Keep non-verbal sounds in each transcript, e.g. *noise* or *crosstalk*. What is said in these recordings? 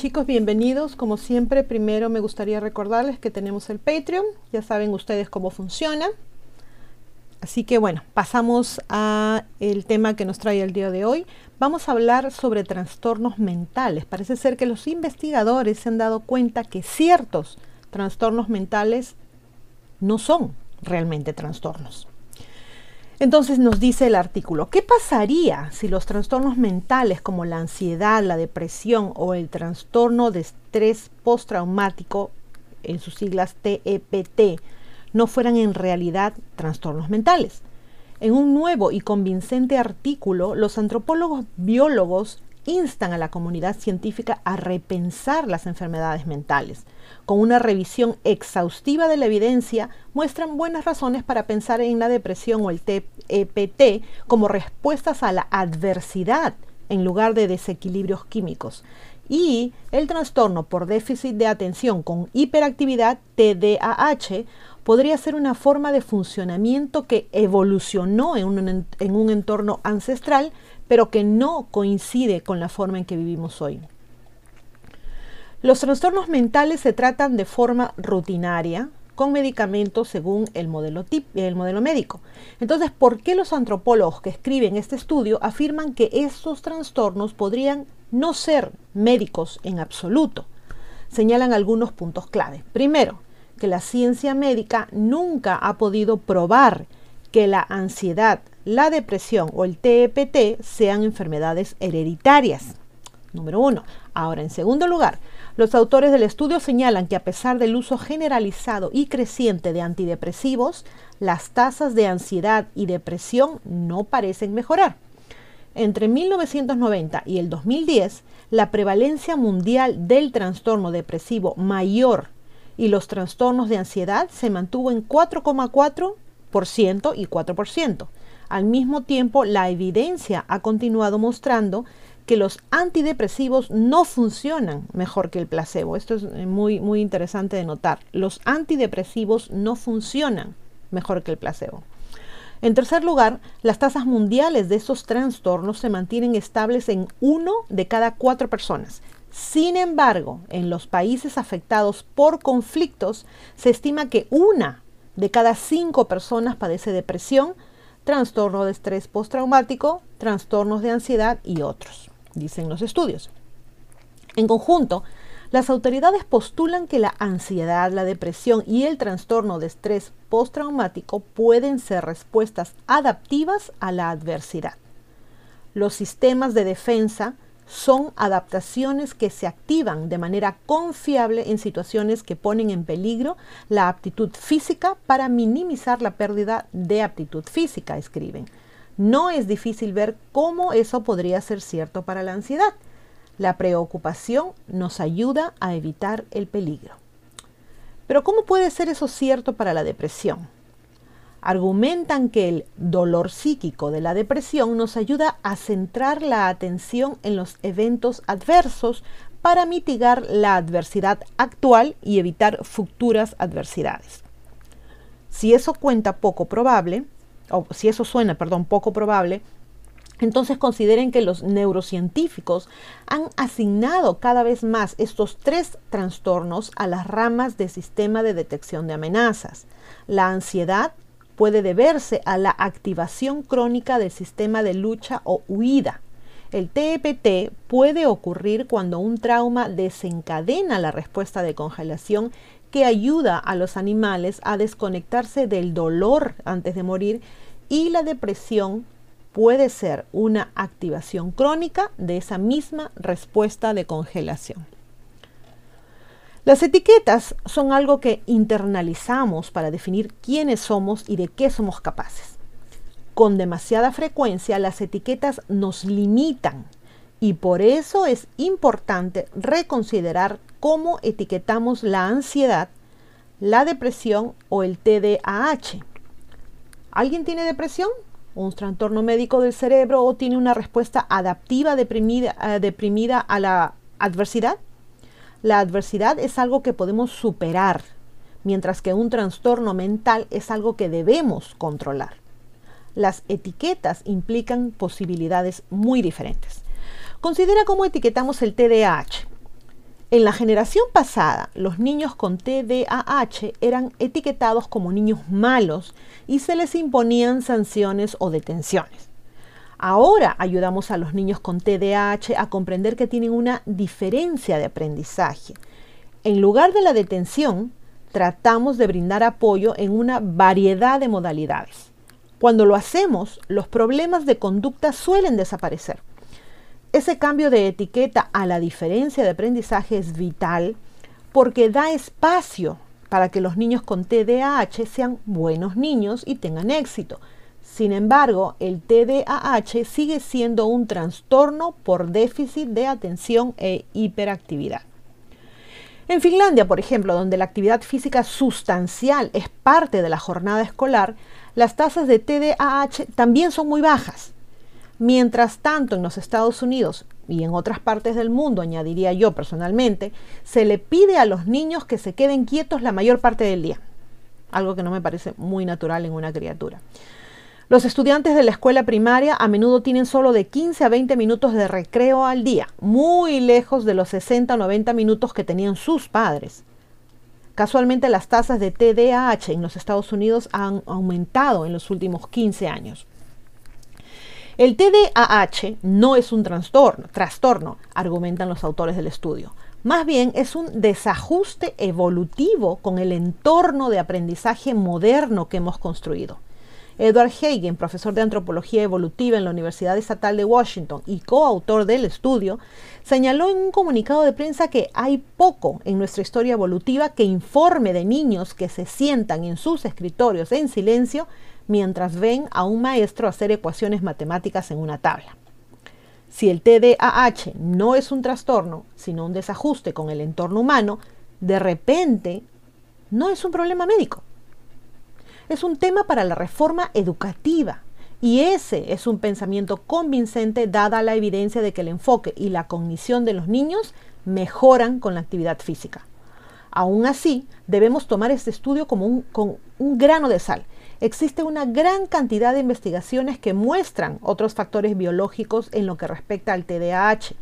chicos, bienvenidos. Como siempre, primero me gustaría recordarles que tenemos el Patreon. Ya saben ustedes cómo funciona. Así que bueno, pasamos a el tema que nos trae el día de hoy. Vamos a hablar sobre trastornos mentales. Parece ser que los investigadores se han dado cuenta que ciertos trastornos mentales no son realmente trastornos. Entonces nos dice el artículo, ¿qué pasaría si los trastornos mentales como la ansiedad, la depresión o el trastorno de estrés postraumático, en sus siglas TEPT, no fueran en realidad trastornos mentales? En un nuevo y convincente artículo, los antropólogos biólogos instan a la comunidad científica a repensar las enfermedades mentales. Con una revisión exhaustiva de la evidencia, muestran buenas razones para pensar en la depresión o el TEPT como respuestas a la adversidad en lugar de desequilibrios químicos. Y el trastorno por déficit de atención con hiperactividad, TDAH, podría ser una forma de funcionamiento que evolucionó en un, en un entorno ancestral, pero que no coincide con la forma en que vivimos hoy. Los trastornos mentales se tratan de forma rutinaria, con medicamentos según el modelo, el modelo médico. Entonces, ¿por qué los antropólogos que escriben este estudio afirman que estos trastornos podrían no ser médicos en absoluto? Señalan algunos puntos clave. Primero, que la ciencia médica nunca ha podido probar que la ansiedad, la depresión o el TEPT sean enfermedades hereditarias. Número uno. Ahora, en segundo lugar, los autores del estudio señalan que a pesar del uso generalizado y creciente de antidepresivos, las tasas de ansiedad y depresión no parecen mejorar. Entre 1990 y el 2010, la prevalencia mundial del trastorno depresivo mayor y los trastornos de ansiedad se mantuvo en 4,4% y 4%. Al mismo tiempo, la evidencia ha continuado mostrando que los antidepresivos no funcionan mejor que el placebo. Esto es muy, muy interesante de notar. Los antidepresivos no funcionan mejor que el placebo. En tercer lugar, las tasas mundiales de esos trastornos se mantienen estables en uno de cada cuatro personas. Sin embargo, en los países afectados por conflictos, se estima que una de cada cinco personas padece depresión, trastorno de estrés postraumático, trastornos de ansiedad y otros, dicen los estudios. En conjunto, las autoridades postulan que la ansiedad, la depresión y el trastorno de estrés postraumático pueden ser respuestas adaptivas a la adversidad. Los sistemas de defensa son adaptaciones que se activan de manera confiable en situaciones que ponen en peligro la aptitud física para minimizar la pérdida de aptitud física, escriben. No es difícil ver cómo eso podría ser cierto para la ansiedad. La preocupación nos ayuda a evitar el peligro. Pero ¿cómo puede ser eso cierto para la depresión? Argumentan que el dolor psíquico de la depresión nos ayuda a centrar la atención en los eventos adversos para mitigar la adversidad actual y evitar futuras adversidades. Si eso cuenta poco probable, o si eso suena, perdón, poco probable, entonces consideren que los neurocientíficos han asignado cada vez más estos tres trastornos a las ramas del sistema de detección de amenazas. La ansiedad, puede deberse a la activación crónica del sistema de lucha o huida. El TEPT puede ocurrir cuando un trauma desencadena la respuesta de congelación que ayuda a los animales a desconectarse del dolor antes de morir y la depresión puede ser una activación crónica de esa misma respuesta de congelación. Las etiquetas son algo que internalizamos para definir quiénes somos y de qué somos capaces. Con demasiada frecuencia las etiquetas nos limitan y por eso es importante reconsiderar cómo etiquetamos la ansiedad, la depresión o el TDAH. ¿Alguien tiene depresión? ¿Un trastorno médico del cerebro o tiene una respuesta adaptiva deprimida, eh, deprimida a la adversidad? La adversidad es algo que podemos superar, mientras que un trastorno mental es algo que debemos controlar. Las etiquetas implican posibilidades muy diferentes. Considera cómo etiquetamos el TDAH. En la generación pasada, los niños con TDAH eran etiquetados como niños malos y se les imponían sanciones o detenciones. Ahora ayudamos a los niños con TDAH a comprender que tienen una diferencia de aprendizaje. En lugar de la detención, tratamos de brindar apoyo en una variedad de modalidades. Cuando lo hacemos, los problemas de conducta suelen desaparecer. Ese cambio de etiqueta a la diferencia de aprendizaje es vital porque da espacio para que los niños con TDAH sean buenos niños y tengan éxito. Sin embargo, el TDAH sigue siendo un trastorno por déficit de atención e hiperactividad. En Finlandia, por ejemplo, donde la actividad física sustancial es parte de la jornada escolar, las tasas de TDAH también son muy bajas. Mientras tanto, en los Estados Unidos y en otras partes del mundo, añadiría yo personalmente, se le pide a los niños que se queden quietos la mayor parte del día, algo que no me parece muy natural en una criatura. Los estudiantes de la escuela primaria a menudo tienen solo de 15 a 20 minutos de recreo al día, muy lejos de los 60 o 90 minutos que tenían sus padres. Casualmente las tasas de TDAH en los Estados Unidos han aumentado en los últimos 15 años. El TDAH no es un trastorno, trastorno, argumentan los autores del estudio. Más bien es un desajuste evolutivo con el entorno de aprendizaje moderno que hemos construido. Edward Hagen, profesor de antropología evolutiva en la Universidad Estatal de Washington y coautor del estudio, señaló en un comunicado de prensa que hay poco en nuestra historia evolutiva que informe de niños que se sientan en sus escritorios en silencio mientras ven a un maestro hacer ecuaciones matemáticas en una tabla. Si el TDAH no es un trastorno, sino un desajuste con el entorno humano, de repente no es un problema médico. Es un tema para la reforma educativa. Y ese es un pensamiento convincente dada la evidencia de que el enfoque y la cognición de los niños mejoran con la actividad física. Aún así, debemos tomar este estudio como un, con un grano de sal existe una gran cantidad de investigaciones que muestran otros factores biológicos en lo que respecta al TDAH.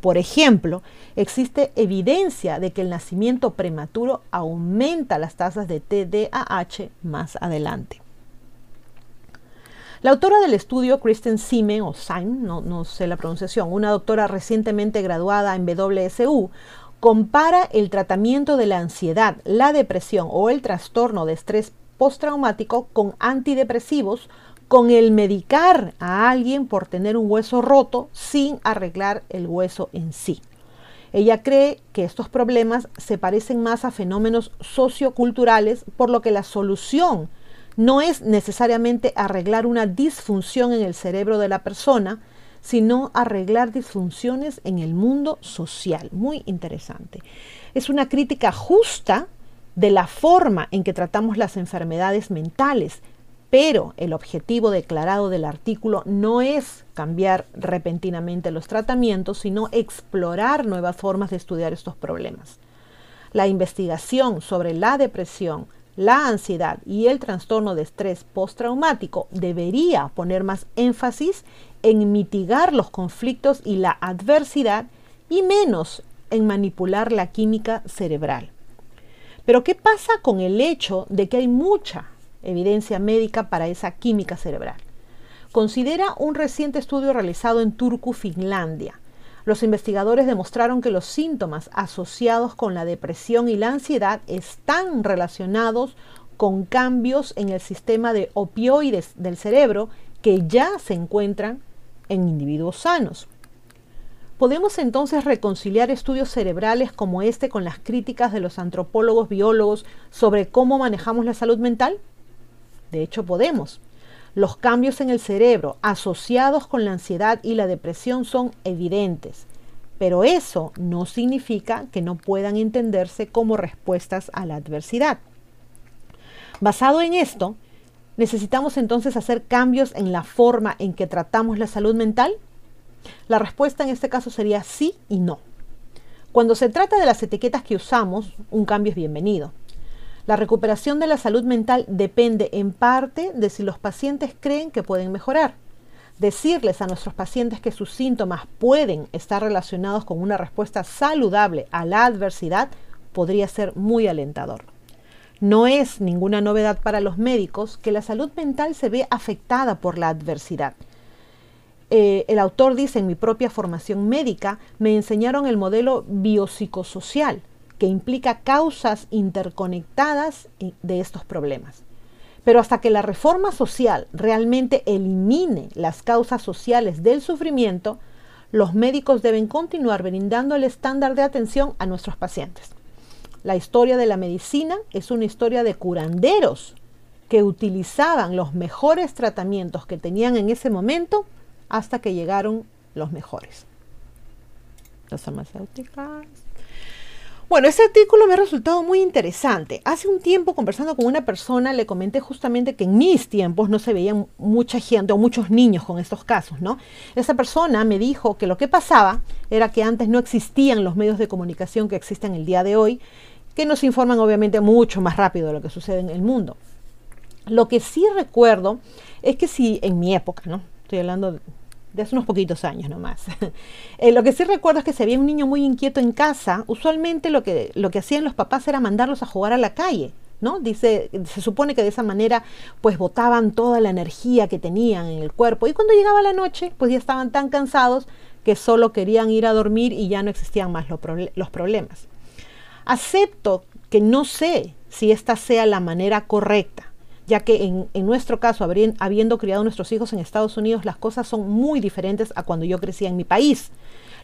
Por ejemplo, existe evidencia de que el nacimiento prematuro aumenta las tasas de TDAH más adelante. La autora del estudio, Kristen Sime, o Sime, no, no sé la pronunciación, una doctora recientemente graduada en WSU, compara el tratamiento de la ansiedad, la depresión o el trastorno de estrés postraumático con antidepresivos, con el medicar a alguien por tener un hueso roto sin arreglar el hueso en sí. Ella cree que estos problemas se parecen más a fenómenos socioculturales, por lo que la solución no es necesariamente arreglar una disfunción en el cerebro de la persona, sino arreglar disfunciones en el mundo social. Muy interesante. Es una crítica justa de la forma en que tratamos las enfermedades mentales, pero el objetivo declarado del artículo no es cambiar repentinamente los tratamientos, sino explorar nuevas formas de estudiar estos problemas. La investigación sobre la depresión, la ansiedad y el trastorno de estrés postraumático debería poner más énfasis en mitigar los conflictos y la adversidad y menos en manipular la química cerebral. Pero ¿qué pasa con el hecho de que hay mucha evidencia médica para esa química cerebral? Considera un reciente estudio realizado en Turku, Finlandia. Los investigadores demostraron que los síntomas asociados con la depresión y la ansiedad están relacionados con cambios en el sistema de opioides del cerebro que ya se encuentran en individuos sanos. ¿Podemos entonces reconciliar estudios cerebrales como este con las críticas de los antropólogos biólogos sobre cómo manejamos la salud mental? De hecho, podemos. Los cambios en el cerebro asociados con la ansiedad y la depresión son evidentes, pero eso no significa que no puedan entenderse como respuestas a la adversidad. Basado en esto, ¿necesitamos entonces hacer cambios en la forma en que tratamos la salud mental? La respuesta en este caso sería sí y no. Cuando se trata de las etiquetas que usamos, un cambio es bienvenido. La recuperación de la salud mental depende en parte de si los pacientes creen que pueden mejorar. Decirles a nuestros pacientes que sus síntomas pueden estar relacionados con una respuesta saludable a la adversidad podría ser muy alentador. No es ninguna novedad para los médicos que la salud mental se ve afectada por la adversidad. Eh, el autor dice, en mi propia formación médica me enseñaron el modelo biopsicosocial, que implica causas interconectadas de estos problemas. Pero hasta que la reforma social realmente elimine las causas sociales del sufrimiento, los médicos deben continuar brindando el estándar de atención a nuestros pacientes. La historia de la medicina es una historia de curanderos que utilizaban los mejores tratamientos que tenían en ese momento hasta que llegaron los mejores. Las farmacéuticas. Bueno, este artículo me ha resultado muy interesante. Hace un tiempo, conversando con una persona, le comenté justamente que en mis tiempos no se veían mucha gente o muchos niños con estos casos, ¿no? Esa persona me dijo que lo que pasaba era que antes no existían los medios de comunicación que existen el día de hoy que nos informan obviamente mucho más rápido de lo que sucede en el mundo. Lo que sí recuerdo es que si en mi época, ¿no? Estoy hablando de hace unos poquitos años nomás. *laughs* eh, lo que sí recuerdo es que si había un niño muy inquieto en casa, usualmente lo que, lo que hacían los papás era mandarlos a jugar a la calle. ¿No? Dice, se supone que de esa manera pues botaban toda la energía que tenían en el cuerpo y cuando llegaba la noche pues ya estaban tan cansados que solo querían ir a dormir y ya no existían más los problemas. Acepto que no sé si esta sea la manera correcta, ya que en, nuestro caso, habiendo criado nuestros hijos en Estados Unidos, las cosas son muy diferentes a cuando yo crecía en mi país.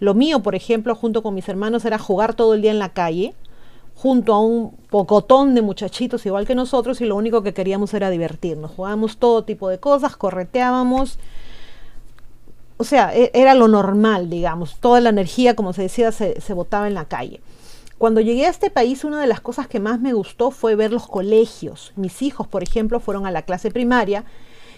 Lo mío, por ejemplo, junto con mis hermanos, era jugar todo el día en la calle, junto a un pocotón de muchachitos igual que nosotros, y lo único que queríamos era divertirnos. Jugábamos todo tipo de cosas, correteábamos. O sea, e, era lo normal, digamos. Toda la energía, como se decía, se, se botaba en la calle. Cuando llegué a este país, una de las cosas que más me gustó fue ver los colegios. Mis hijos, por ejemplo, fueron a la clase primaria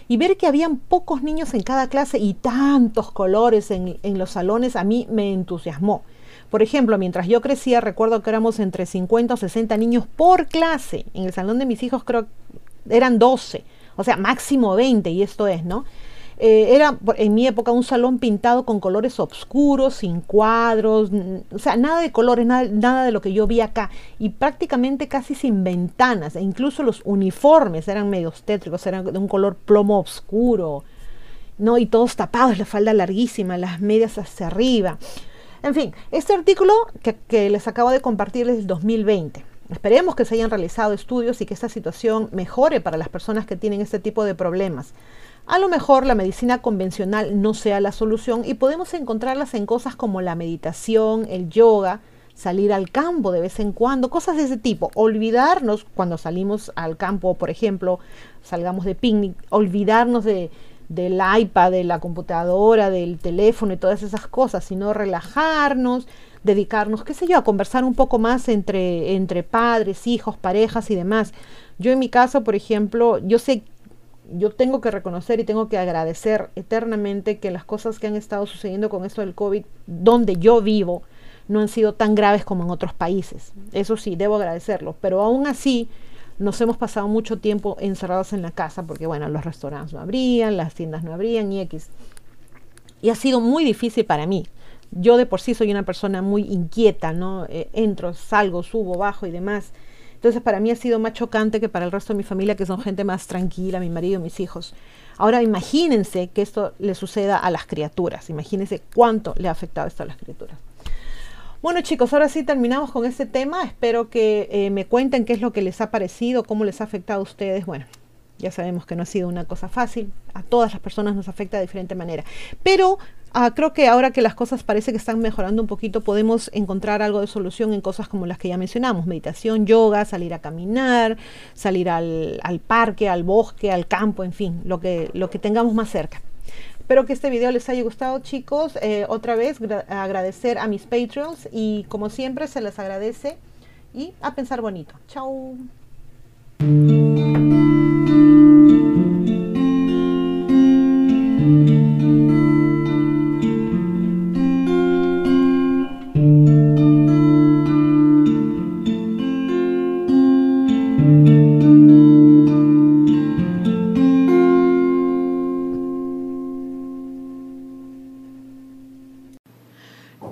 y ver que habían pocos niños en cada clase y tantos colores en, los salones a mí me entusiasmó. Por ejemplo, mientras yo crecía, recuerdo que éramos entre 50 o 60 niños por clase. En el salón de mis hijos creo eran 12, o sea, máximo 20, y esto es, ¿no? Eh, era en mi época un salón pintado con colores oscuros, sin cuadros, o sea, nada de colores, nada, de lo que yo vi acá. Y prácticamente casi sin ventanas. E incluso los uniformes eran medio tétricos, eran de un color plomo oscuro. ¿no? Y todos tapados, la falda larguísima, las medias hacia arriba. En fin, este artículo que, que les acabo de compartir es del 2020. Esperemos que se hayan realizado estudios y que esta situación mejore para las personas que tienen este tipo de problemas. A lo mejor la medicina convencional no sea la solución y podemos encontrarlas en cosas como la meditación, el yoga, salir al campo de vez en cuando, cosas de ese tipo. Olvidarnos cuando salimos al campo, por ejemplo, salgamos de picnic, olvidarnos de, del iPad, de la computadora, del teléfono y todas esas cosas, sino relajarnos, dedicarnos, qué sé yo, a conversar un poco más entre, entre padres, hijos, parejas y demás. Yo en mi caso, por ejemplo, yo sé yo tengo que reconocer y tengo que agradecer eternamente que las cosas que han estado sucediendo con esto del COVID, donde yo vivo, no han sido tan graves como en otros países. Eso sí, debo agradecerlo. Pero aún así, nos hemos pasado mucho tiempo encerrados en la casa porque, bueno, los restaurantes no abrían, las tiendas no abrían y X. Y ha sido muy difícil para mí. Yo de por sí soy una persona muy inquieta, ¿no? Eh, entro, salgo, subo, bajo y demás. Entonces para mí ha sido más chocante que para el resto de mi familia, que son gente más tranquila, mi marido, mis hijos. Ahora imagínense que esto le suceda a las criaturas, imagínense cuánto le ha afectado esto a las criaturas. Bueno chicos, ahora sí terminamos con este tema. Espero que eh, me cuenten qué es lo que les ha parecido, cómo les ha afectado a ustedes. Bueno, ya sabemos que no ha sido una cosa fácil, a todas las personas nos afecta de diferente manera. Pero Ah, creo que ahora que las cosas parece que están mejorando un poquito, podemos encontrar algo de solución en cosas como las que ya mencionamos, meditación, yoga, salir a caminar, salir al, parque, al bosque, al campo, en fin, lo que, lo que tengamos más cerca. Espero que este video les haya gustado chicos. Eh, otra vez agradecer a mis Patreons y como siempre se les agradece y a pensar bonito. Chao.